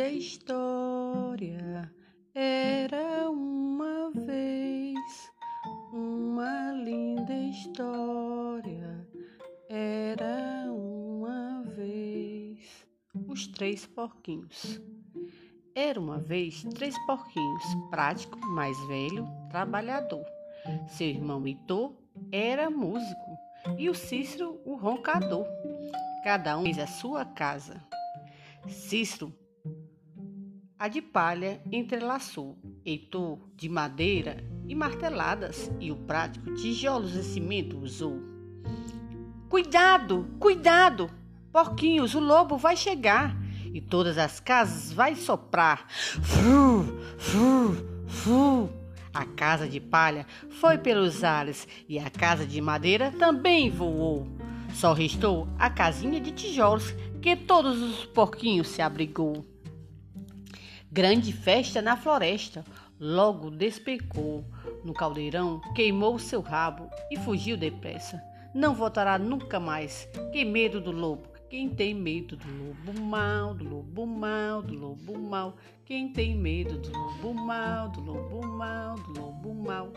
linda história era uma vez uma linda história. Era uma vez os três porquinhos. Era uma vez três porquinhos, prático, mais velho, trabalhador. Seu irmão Itô era músico e o Cícero o roncador. Cada um fez a sua casa. Cícero a de palha entrelaçou, Heitor de madeira e marteladas, e o prático tijolos e cimento usou. Cuidado, cuidado! Porquinhos, o lobo vai chegar e todas as casas vai soprar. Fru, fru, fru. A casa de palha foi pelos ares e a casa de madeira também voou. Só restou a casinha de tijolos que todos os porquinhos se abrigou. Grande festa na floresta. Logo despencou no caldeirão, queimou seu rabo e fugiu depressa. Não voltará nunca mais. Que medo do lobo. Quem tem medo do lobo mal, do lobo mal, do lobo mal. Quem tem medo do lobo mal, do lobo mal, do lobo mal.